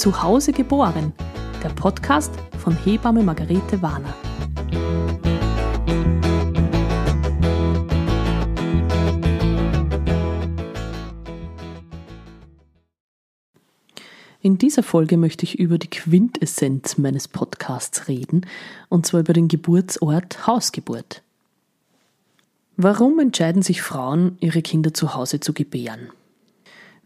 Zu Hause geboren, der Podcast von Hebamme Margarete Warner. In dieser Folge möchte ich über die Quintessenz meines Podcasts reden, und zwar über den Geburtsort Hausgeburt. Warum entscheiden sich Frauen, ihre Kinder zu Hause zu gebären?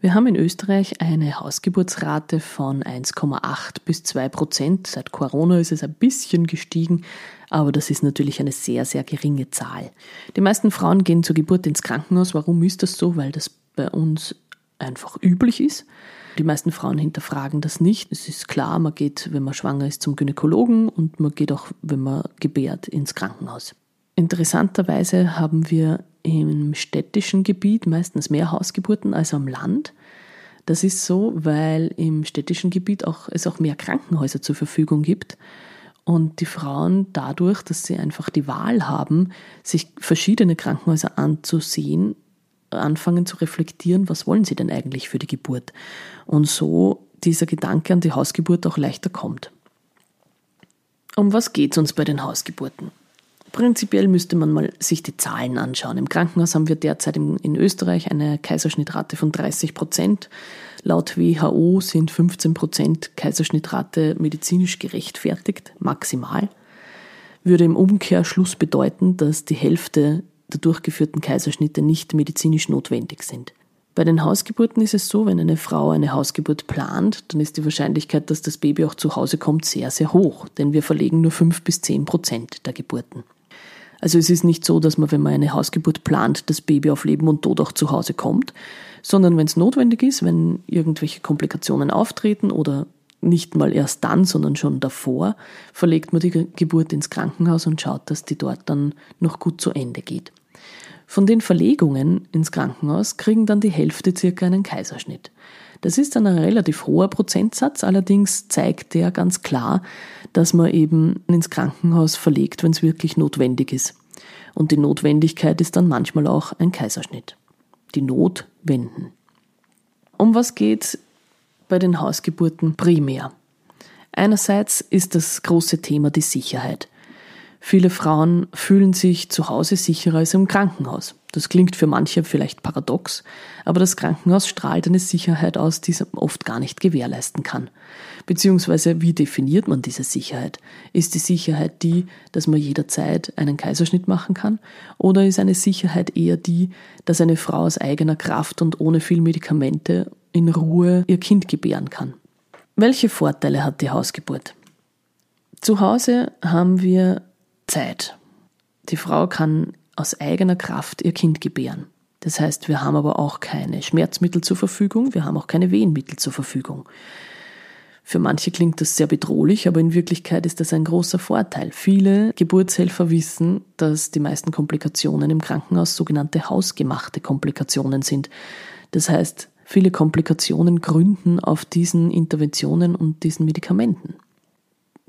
Wir haben in Österreich eine Hausgeburtsrate von 1,8 bis 2 Prozent. Seit Corona ist es ein bisschen gestiegen, aber das ist natürlich eine sehr, sehr geringe Zahl. Die meisten Frauen gehen zur Geburt ins Krankenhaus. Warum ist das so? Weil das bei uns einfach üblich ist. Die meisten Frauen hinterfragen das nicht. Es ist klar, man geht, wenn man schwanger ist, zum Gynäkologen und man geht auch, wenn man gebärt, ins Krankenhaus. Interessanterweise haben wir im städtischen Gebiet meistens mehr Hausgeburten als am Land. Das ist so, weil im städtischen Gebiet auch, es auch mehr Krankenhäuser zur Verfügung gibt und die Frauen dadurch, dass sie einfach die Wahl haben, sich verschiedene Krankenhäuser anzusehen, anfangen zu reflektieren, was wollen sie denn eigentlich für die Geburt. Und so dieser Gedanke an die Hausgeburt auch leichter kommt. Um was geht es uns bei den Hausgeburten? Prinzipiell müsste man mal sich die Zahlen anschauen. Im Krankenhaus haben wir derzeit in Österreich eine Kaiserschnittrate von 30 Prozent. Laut WHO sind 15 Prozent Kaiserschnittrate medizinisch gerechtfertigt, maximal. Würde im Umkehrschluss bedeuten, dass die Hälfte der durchgeführten Kaiserschnitte nicht medizinisch notwendig sind. Bei den Hausgeburten ist es so, wenn eine Frau eine Hausgeburt plant, dann ist die Wahrscheinlichkeit, dass das Baby auch zu Hause kommt, sehr, sehr hoch, denn wir verlegen nur fünf bis zehn Prozent der Geburten. Also es ist nicht so, dass man, wenn man eine Hausgeburt plant, das Baby auf Leben und Tod auch zu Hause kommt, sondern wenn es notwendig ist, wenn irgendwelche Komplikationen auftreten oder nicht mal erst dann, sondern schon davor, verlegt man die Geburt ins Krankenhaus und schaut, dass die dort dann noch gut zu Ende geht. Von den Verlegungen ins Krankenhaus kriegen dann die Hälfte circa einen Kaiserschnitt. Das ist dann ein relativ hoher Prozentsatz, allerdings zeigt der ganz klar, dass man eben ins Krankenhaus verlegt, wenn es wirklich notwendig ist. Und die Notwendigkeit ist dann manchmal auch ein Kaiserschnitt. Die Not wenden. Um was geht bei den Hausgeburten primär? Einerseits ist das große Thema die Sicherheit. Viele Frauen fühlen sich zu Hause sicherer als im Krankenhaus. Das klingt für manche vielleicht paradox, aber das Krankenhaus strahlt eine Sicherheit aus, die es oft gar nicht gewährleisten kann. Beziehungsweise, wie definiert man diese Sicherheit? Ist die Sicherheit die, dass man jederzeit einen Kaiserschnitt machen kann? Oder ist eine Sicherheit eher die, dass eine Frau aus eigener Kraft und ohne viel Medikamente in Ruhe ihr Kind gebären kann? Welche Vorteile hat die Hausgeburt? Zu Hause haben wir Zeit. Die Frau kann aus eigener Kraft ihr Kind gebären. Das heißt, wir haben aber auch keine Schmerzmittel zur Verfügung, wir haben auch keine Wehenmittel zur Verfügung. Für manche klingt das sehr bedrohlich, aber in Wirklichkeit ist das ein großer Vorteil. Viele Geburtshelfer wissen, dass die meisten Komplikationen im Krankenhaus sogenannte hausgemachte Komplikationen sind. Das heißt, viele Komplikationen gründen auf diesen Interventionen und diesen Medikamenten.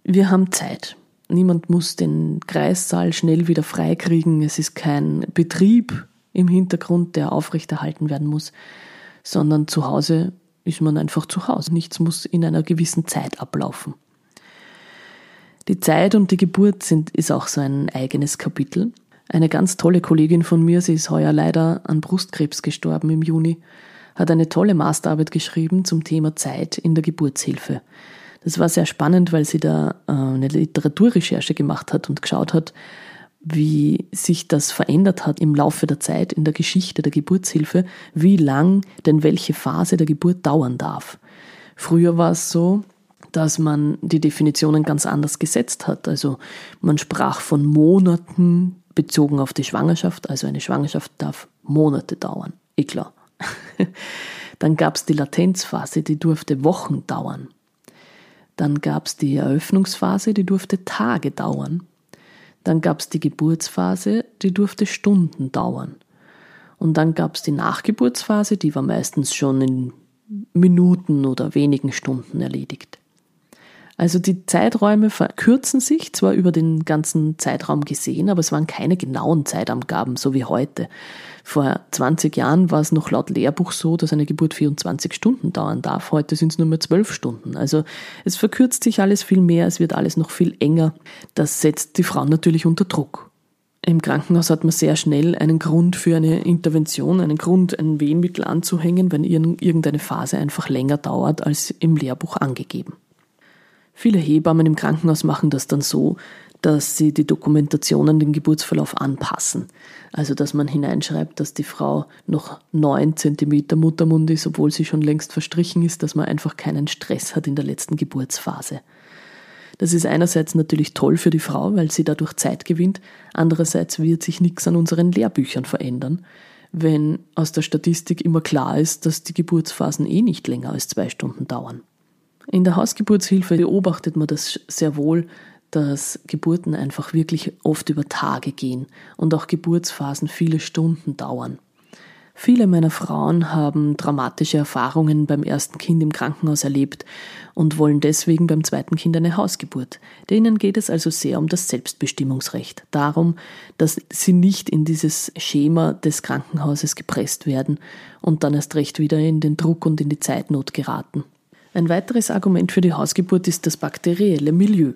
Wir haben Zeit. Niemand muss den Kreissaal schnell wieder freikriegen. Es ist kein Betrieb im Hintergrund, der aufrechterhalten werden muss, sondern zu Hause ist man einfach zu Hause. Nichts muss in einer gewissen Zeit ablaufen. Die Zeit und die Geburt sind, ist auch so ein eigenes Kapitel. Eine ganz tolle Kollegin von mir, sie ist heuer leider an Brustkrebs gestorben im Juni, hat eine tolle Masterarbeit geschrieben zum Thema Zeit in der Geburtshilfe. Das war sehr spannend, weil sie da äh, eine Literaturrecherche gemacht hat und geschaut hat, wie sich das verändert hat im Laufe der Zeit in der Geschichte der Geburtshilfe, wie lang denn welche Phase der Geburt dauern darf. Früher war es so, dass man die Definitionen ganz anders gesetzt hat. Also man sprach von Monaten bezogen auf die Schwangerschaft, also eine Schwangerschaft darf Monate dauern. Eh klar. Dann gab es die Latenzphase, die durfte Wochen dauern. Dann gab es die Eröffnungsphase, die durfte Tage dauern. Dann gab es die Geburtsphase, die durfte Stunden dauern. Und dann gab es die Nachgeburtsphase, die war meistens schon in Minuten oder wenigen Stunden erledigt. Also die Zeiträume verkürzen sich zwar über den ganzen Zeitraum gesehen, aber es waren keine genauen Zeitangaben, so wie heute. Vor 20 Jahren war es noch laut Lehrbuch so, dass eine Geburt 24 Stunden dauern darf. Heute sind es nur mehr 12 Stunden. Also es verkürzt sich alles viel mehr, es wird alles noch viel enger. Das setzt die Frauen natürlich unter Druck. Im Krankenhaus hat man sehr schnell einen Grund für eine Intervention, einen Grund, ein Wehenmittel anzuhängen, wenn irgendeine Phase einfach länger dauert als im Lehrbuch angegeben. Viele Hebammen im Krankenhaus machen das dann so, dass sie die Dokumentation an den Geburtsverlauf anpassen. Also dass man hineinschreibt, dass die Frau noch neun Zentimeter Muttermund ist, obwohl sie schon längst verstrichen ist, dass man einfach keinen Stress hat in der letzten Geburtsphase. Das ist einerseits natürlich toll für die Frau, weil sie dadurch Zeit gewinnt, andererseits wird sich nichts an unseren Lehrbüchern verändern, wenn aus der Statistik immer klar ist, dass die Geburtsphasen eh nicht länger als zwei Stunden dauern. In der Hausgeburtshilfe beobachtet man das sehr wohl, dass Geburten einfach wirklich oft über Tage gehen und auch Geburtsphasen viele Stunden dauern. Viele meiner Frauen haben dramatische Erfahrungen beim ersten Kind im Krankenhaus erlebt und wollen deswegen beim zweiten Kind eine Hausgeburt. Denen geht es also sehr um das Selbstbestimmungsrecht, darum, dass sie nicht in dieses Schema des Krankenhauses gepresst werden und dann erst recht wieder in den Druck und in die Zeitnot geraten. Ein weiteres Argument für die Hausgeburt ist das bakterielle Milieu.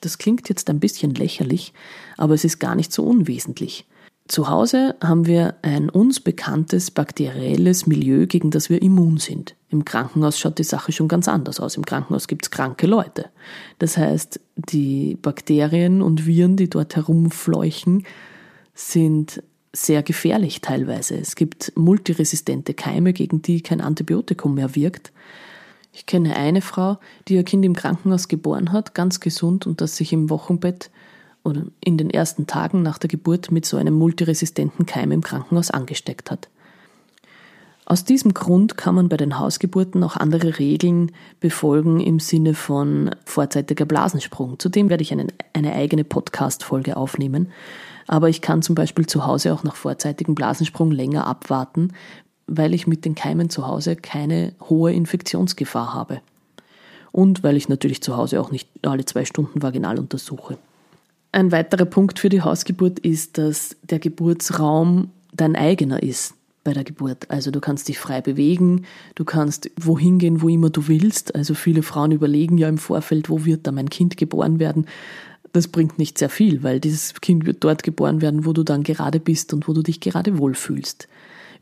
Das klingt jetzt ein bisschen lächerlich, aber es ist gar nicht so unwesentlich. Zu Hause haben wir ein uns bekanntes bakterielles Milieu, gegen das wir immun sind. Im Krankenhaus schaut die Sache schon ganz anders aus. Im Krankenhaus gibt es kranke Leute. Das heißt, die Bakterien und Viren, die dort herumfleuchen, sind sehr gefährlich teilweise. Es gibt multiresistente Keime, gegen die kein Antibiotikum mehr wirkt. Ich kenne eine Frau, die ihr Kind im Krankenhaus geboren hat, ganz gesund und das sich im Wochenbett oder in den ersten Tagen nach der Geburt mit so einem multiresistenten Keim im Krankenhaus angesteckt hat. Aus diesem Grund kann man bei den Hausgeburten auch andere Regeln befolgen im Sinne von vorzeitiger Blasensprung. Zudem werde ich einen, eine eigene Podcast-Folge aufnehmen. Aber ich kann zum Beispiel zu Hause auch nach vorzeitigem Blasensprung länger abwarten, weil ich mit den Keimen zu Hause keine hohe Infektionsgefahr habe. Und weil ich natürlich zu Hause auch nicht alle zwei Stunden vaginal untersuche. Ein weiterer Punkt für die Hausgeburt ist, dass der Geburtsraum dein eigener ist bei der Geburt. Also du kannst dich frei bewegen, du kannst wohin gehen, wo immer du willst. Also viele Frauen überlegen ja im Vorfeld, wo wird da mein Kind geboren werden. Das bringt nicht sehr viel, weil dieses Kind wird dort geboren werden, wo du dann gerade bist und wo du dich gerade wohlfühlst.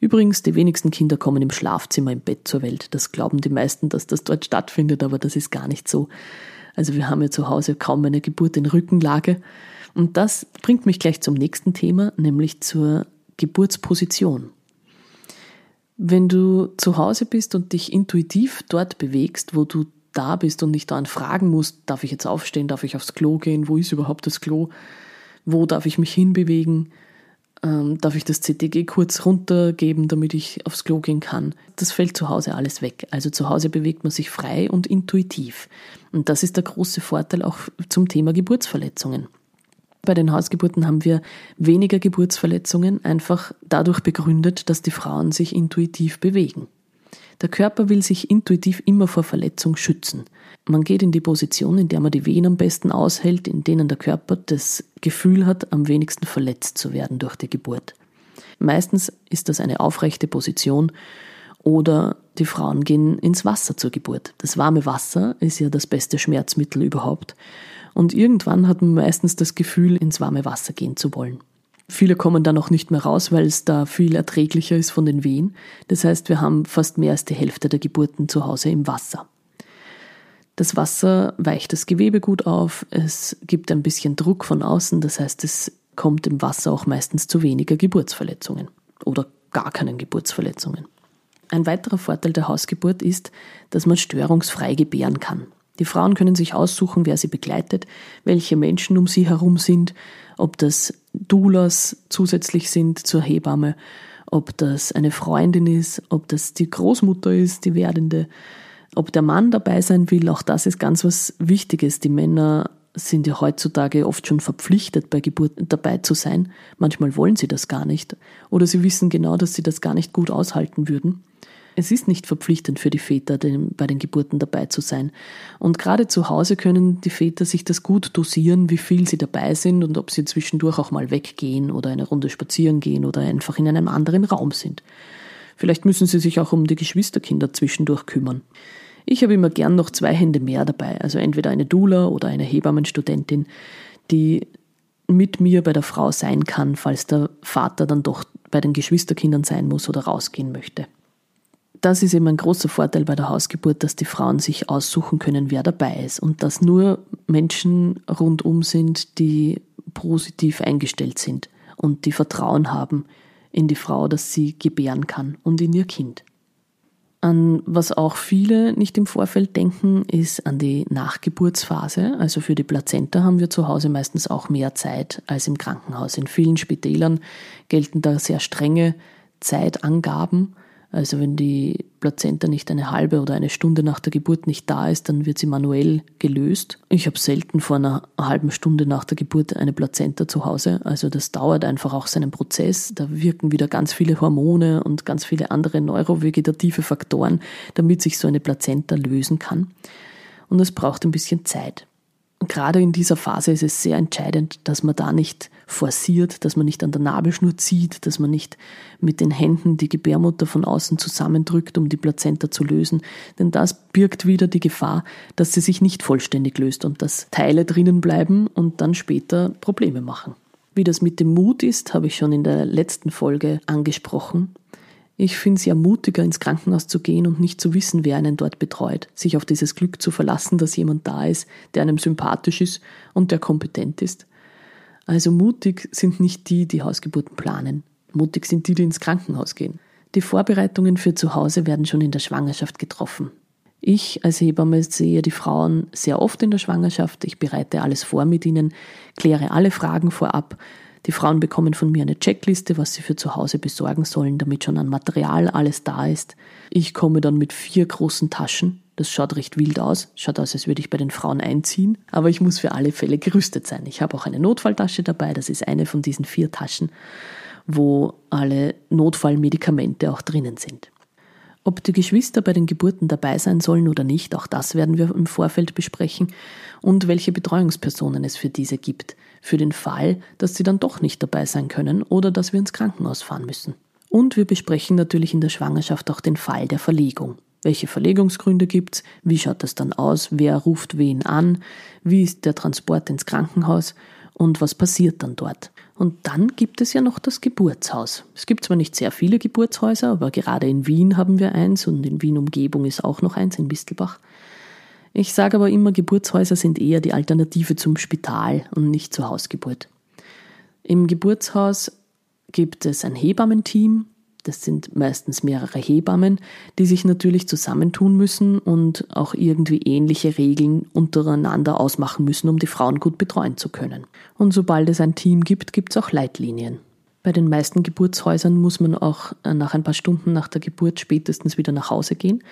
Übrigens, die wenigsten Kinder kommen im Schlafzimmer im Bett zur Welt. Das glauben die meisten, dass das dort stattfindet, aber das ist gar nicht so. Also wir haben ja zu Hause kaum eine Geburt in Rückenlage. Und das bringt mich gleich zum nächsten Thema, nämlich zur Geburtsposition. Wenn du zu Hause bist und dich intuitiv dort bewegst, wo du da bist und nicht daran fragen musst, darf ich jetzt aufstehen, darf ich aufs Klo gehen, wo ist überhaupt das Klo, wo darf ich mich hinbewegen, ähm, darf ich das CTG kurz runtergeben, damit ich aufs Klo gehen kann? Das fällt zu Hause alles weg. Also zu Hause bewegt man sich frei und intuitiv. Und das ist der große Vorteil auch zum Thema Geburtsverletzungen. Bei den Hausgeburten haben wir weniger Geburtsverletzungen, einfach dadurch begründet, dass die Frauen sich intuitiv bewegen. Der Körper will sich intuitiv immer vor Verletzung schützen. Man geht in die Position, in der man die Wehen am besten aushält, in denen der Körper das Gefühl hat, am wenigsten verletzt zu werden durch die Geburt. Meistens ist das eine aufrechte Position oder die Frauen gehen ins Wasser zur Geburt. Das warme Wasser ist ja das beste Schmerzmittel überhaupt. Und irgendwann hat man meistens das Gefühl, ins warme Wasser gehen zu wollen. Viele kommen dann auch nicht mehr raus, weil es da viel erträglicher ist von den Wehen. Das heißt, wir haben fast mehr als die Hälfte der Geburten zu Hause im Wasser. Das Wasser weicht das Gewebe gut auf, es gibt ein bisschen Druck von außen, das heißt, es kommt im Wasser auch meistens zu weniger Geburtsverletzungen oder gar keinen Geburtsverletzungen. Ein weiterer Vorteil der Hausgeburt ist, dass man störungsfrei gebären kann. Die Frauen können sich aussuchen, wer sie begleitet, welche Menschen um sie herum sind, ob das Doulas zusätzlich sind zur Hebamme, ob das eine Freundin ist, ob das die Großmutter ist, die werdende, ob der Mann dabei sein will, auch das ist ganz was Wichtiges. Die Männer sind ja heutzutage oft schon verpflichtet, bei Geburten dabei zu sein. Manchmal wollen sie das gar nicht oder sie wissen genau, dass sie das gar nicht gut aushalten würden. Es ist nicht verpflichtend für die Väter, bei den Geburten dabei zu sein. Und gerade zu Hause können die Väter sich das gut dosieren, wie viel sie dabei sind und ob sie zwischendurch auch mal weggehen oder eine Runde spazieren gehen oder einfach in einem anderen Raum sind. Vielleicht müssen sie sich auch um die Geschwisterkinder zwischendurch kümmern. Ich habe immer gern noch zwei Hände mehr dabei, also entweder eine Dula oder eine Hebammenstudentin, die mit mir bei der Frau sein kann, falls der Vater dann doch bei den Geschwisterkindern sein muss oder rausgehen möchte das ist eben ein großer Vorteil bei der Hausgeburt, dass die Frauen sich aussuchen können, wer dabei ist und dass nur Menschen rundum sind, die positiv eingestellt sind und die Vertrauen haben in die Frau, dass sie gebären kann und in ihr Kind. An was auch viele nicht im Vorfeld denken, ist an die Nachgeburtsphase. Also für die Plazenta haben wir zu Hause meistens auch mehr Zeit als im Krankenhaus. In vielen Spitälern gelten da sehr strenge Zeitangaben also wenn die Plazenta nicht eine halbe oder eine Stunde nach der Geburt nicht da ist, dann wird sie manuell gelöst. Ich habe selten vor einer halben Stunde nach der Geburt eine Plazenta zu Hause. Also das dauert einfach auch seinen Prozess. Da wirken wieder ganz viele Hormone und ganz viele andere neurovegetative Faktoren, damit sich so eine Plazenta lösen kann. Und es braucht ein bisschen Zeit gerade in dieser Phase ist es sehr entscheidend, dass man da nicht forciert, dass man nicht an der Nabelschnur zieht, dass man nicht mit den Händen die Gebärmutter von außen zusammendrückt, um die Plazenta zu lösen. Denn das birgt wieder die Gefahr, dass sie sich nicht vollständig löst und dass Teile drinnen bleiben und dann später Probleme machen. Wie das mit dem Mut ist, habe ich schon in der letzten Folge angesprochen. Ich finde es ja mutiger, ins Krankenhaus zu gehen und nicht zu wissen, wer einen dort betreut, sich auf dieses Glück zu verlassen, dass jemand da ist, der einem sympathisch ist und der kompetent ist. Also mutig sind nicht die, die Hausgeburten planen. Mutig sind die, die ins Krankenhaus gehen. Die Vorbereitungen für zu Hause werden schon in der Schwangerschaft getroffen. Ich als Hebamme sehe die Frauen sehr oft in der Schwangerschaft. Ich bereite alles vor mit ihnen, kläre alle Fragen vorab, die Frauen bekommen von mir eine Checkliste, was sie für zu Hause besorgen sollen, damit schon an Material alles da ist. Ich komme dann mit vier großen Taschen. Das schaut recht wild aus. Schaut aus, als würde ich bei den Frauen einziehen. Aber ich muss für alle Fälle gerüstet sein. Ich habe auch eine Notfalltasche dabei. Das ist eine von diesen vier Taschen, wo alle Notfallmedikamente auch drinnen sind. Ob die Geschwister bei den Geburten dabei sein sollen oder nicht, auch das werden wir im Vorfeld besprechen und welche Betreuungspersonen es für diese gibt, für den Fall, dass sie dann doch nicht dabei sein können oder dass wir ins Krankenhaus fahren müssen. Und wir besprechen natürlich in der Schwangerschaft auch den Fall der Verlegung. Welche Verlegungsgründe gibt's? Wie schaut das dann aus? Wer ruft wen an? Wie ist der Transport ins Krankenhaus? Und was passiert dann dort? Und dann gibt es ja noch das Geburtshaus. Es gibt zwar nicht sehr viele Geburtshäuser, aber gerade in Wien haben wir eins und in Wien Umgebung ist auch noch eins in Bistelbach. Ich sage aber immer, Geburtshäuser sind eher die Alternative zum Spital und nicht zur Hausgeburt. Im Geburtshaus gibt es ein Hebammenteam, das sind meistens mehrere Hebammen, die sich natürlich zusammentun müssen und auch irgendwie ähnliche Regeln untereinander ausmachen müssen, um die Frauen gut betreuen zu können. Und sobald es ein Team gibt, gibt es auch Leitlinien. Bei den meisten Geburtshäusern muss man auch nach ein paar Stunden nach der Geburt spätestens wieder nach Hause gehen.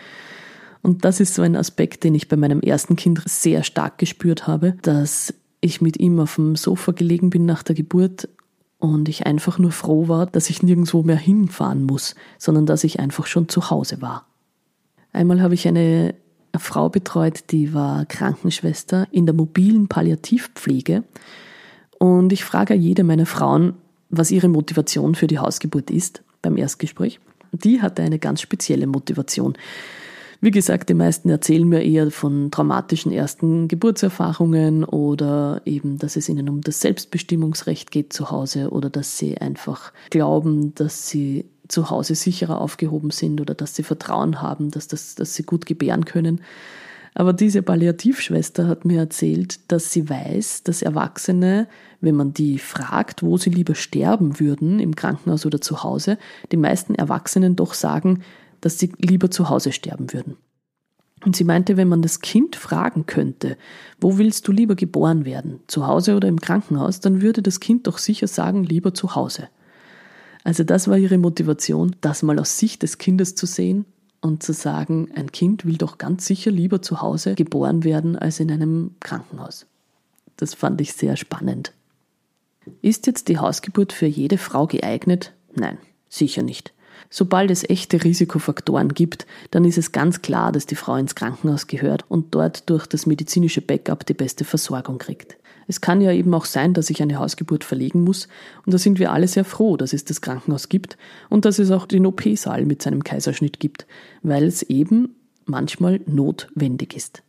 Und das ist so ein Aspekt, den ich bei meinem ersten Kind sehr stark gespürt habe, dass ich mit ihm auf dem Sofa gelegen bin nach der Geburt und ich einfach nur froh war, dass ich nirgendwo mehr hinfahren muss, sondern dass ich einfach schon zu Hause war. Einmal habe ich eine Frau betreut, die war Krankenschwester in der mobilen Palliativpflege und ich frage jede meiner Frauen, was ihre Motivation für die Hausgeburt ist beim Erstgespräch. Die hatte eine ganz spezielle Motivation. Wie gesagt, die meisten erzählen mir eher von traumatischen ersten Geburtserfahrungen oder eben, dass es ihnen um das Selbstbestimmungsrecht geht zu Hause oder dass sie einfach glauben, dass sie zu Hause sicherer aufgehoben sind oder dass sie Vertrauen haben, dass, das, dass sie gut gebären können. Aber diese Palliativschwester hat mir erzählt, dass sie weiß, dass Erwachsene, wenn man die fragt, wo sie lieber sterben würden, im Krankenhaus oder zu Hause, die meisten Erwachsenen doch sagen, dass sie lieber zu Hause sterben würden. Und sie meinte, wenn man das Kind fragen könnte, wo willst du lieber geboren werden, zu Hause oder im Krankenhaus, dann würde das Kind doch sicher sagen, lieber zu Hause. Also das war ihre Motivation, das mal aus Sicht des Kindes zu sehen und zu sagen, ein Kind will doch ganz sicher lieber zu Hause geboren werden als in einem Krankenhaus. Das fand ich sehr spannend. Ist jetzt die Hausgeburt für jede Frau geeignet? Nein, sicher nicht. Sobald es echte Risikofaktoren gibt, dann ist es ganz klar, dass die Frau ins Krankenhaus gehört und dort durch das medizinische Backup die beste Versorgung kriegt. Es kann ja eben auch sein, dass ich eine Hausgeburt verlegen muss und da sind wir alle sehr froh, dass es das Krankenhaus gibt und dass es auch den OP-Saal mit seinem Kaiserschnitt gibt, weil es eben manchmal notwendig ist.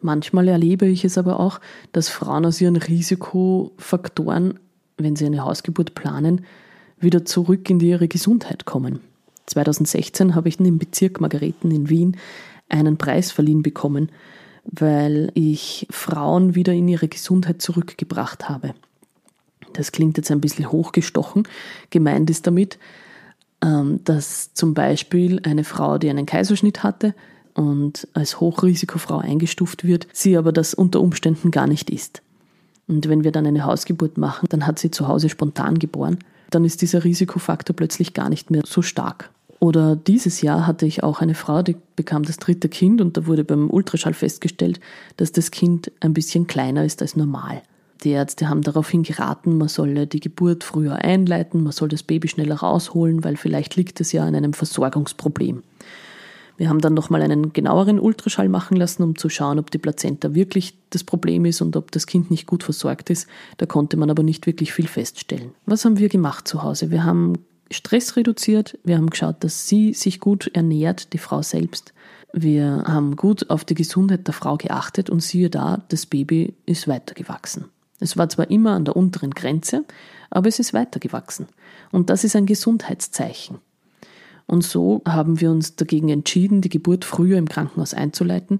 Manchmal erlebe ich es aber auch, dass Frauen aus ihren Risikofaktoren, wenn sie eine Hausgeburt planen, wieder zurück in ihre Gesundheit kommen. 2016 habe ich im Bezirk Margareten in Wien einen Preis verliehen bekommen, weil ich Frauen wieder in ihre Gesundheit zurückgebracht habe. Das klingt jetzt ein bisschen hochgestochen. Gemeint ist damit, ähm, dass zum Beispiel eine Frau, die einen Kaiserschnitt hatte und als Hochrisikofrau eingestuft wird, sie aber das unter Umständen gar nicht ist. Und wenn wir dann eine Hausgeburt machen, dann hat sie zu Hause spontan geboren, dann ist dieser Risikofaktor plötzlich gar nicht mehr so stark. Oder dieses Jahr hatte ich auch eine Frau, die bekam das dritte Kind und da wurde beim Ultraschall festgestellt, dass das Kind ein bisschen kleiner ist als normal. Die Ärzte haben daraufhin geraten, man solle die Geburt früher einleiten, man soll das Baby schneller rausholen, weil vielleicht liegt es ja an einem Versorgungsproblem. Wir haben dann nochmal einen genaueren Ultraschall machen lassen, um zu schauen, ob die Plazenta wirklich das Problem ist und ob das Kind nicht gut versorgt ist. Da konnte man aber nicht wirklich viel feststellen. Was haben wir gemacht zu Hause? Wir haben Stress reduziert. Wir haben geschaut, dass sie sich gut ernährt, die Frau selbst. Wir haben gut auf die Gesundheit der Frau geachtet und siehe da, das Baby ist weitergewachsen. Es war zwar immer an der unteren Grenze, aber es ist weitergewachsen. Und das ist ein Gesundheitszeichen. Und so haben wir uns dagegen entschieden, die Geburt früher im Krankenhaus einzuleiten.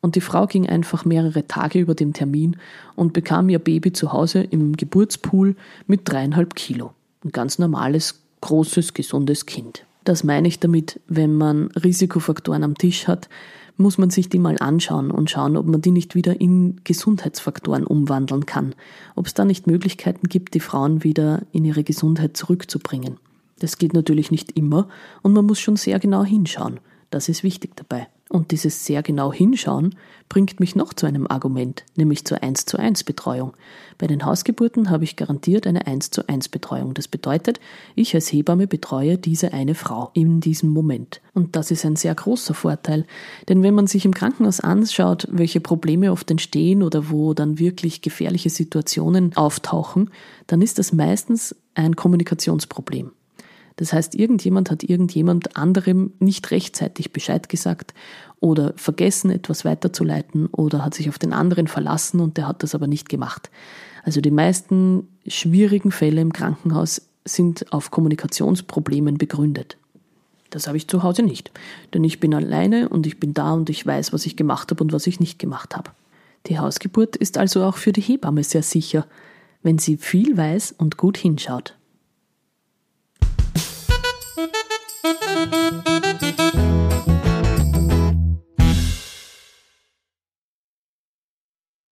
Und die Frau ging einfach mehrere Tage über dem Termin und bekam ihr Baby zu Hause im Geburtspool mit dreieinhalb Kilo. Ein ganz normales großes, gesundes Kind. Das meine ich damit, wenn man Risikofaktoren am Tisch hat, muss man sich die mal anschauen und schauen, ob man die nicht wieder in Gesundheitsfaktoren umwandeln kann, ob es da nicht Möglichkeiten gibt, die Frauen wieder in ihre Gesundheit zurückzubringen. Das geht natürlich nicht immer und man muss schon sehr genau hinschauen. Das ist wichtig dabei. Und dieses sehr genau hinschauen bringt mich noch zu einem Argument, nämlich zur 1 zu 1 Betreuung. Bei den Hausgeburten habe ich garantiert eine 1 zu 1 Betreuung. Das bedeutet, ich als Hebamme betreue diese eine Frau in diesem Moment. Und das ist ein sehr großer Vorteil, denn wenn man sich im Krankenhaus anschaut, welche Probleme oft entstehen oder wo dann wirklich gefährliche Situationen auftauchen, dann ist das meistens ein Kommunikationsproblem. Das heißt, irgendjemand hat irgendjemand anderem nicht rechtzeitig Bescheid gesagt oder vergessen, etwas weiterzuleiten oder hat sich auf den anderen verlassen und der hat das aber nicht gemacht. Also die meisten schwierigen Fälle im Krankenhaus sind auf Kommunikationsproblemen begründet. Das habe ich zu Hause nicht, denn ich bin alleine und ich bin da und ich weiß, was ich gemacht habe und was ich nicht gemacht habe. Die Hausgeburt ist also auch für die Hebamme sehr sicher, wenn sie viel weiß und gut hinschaut. Thank you.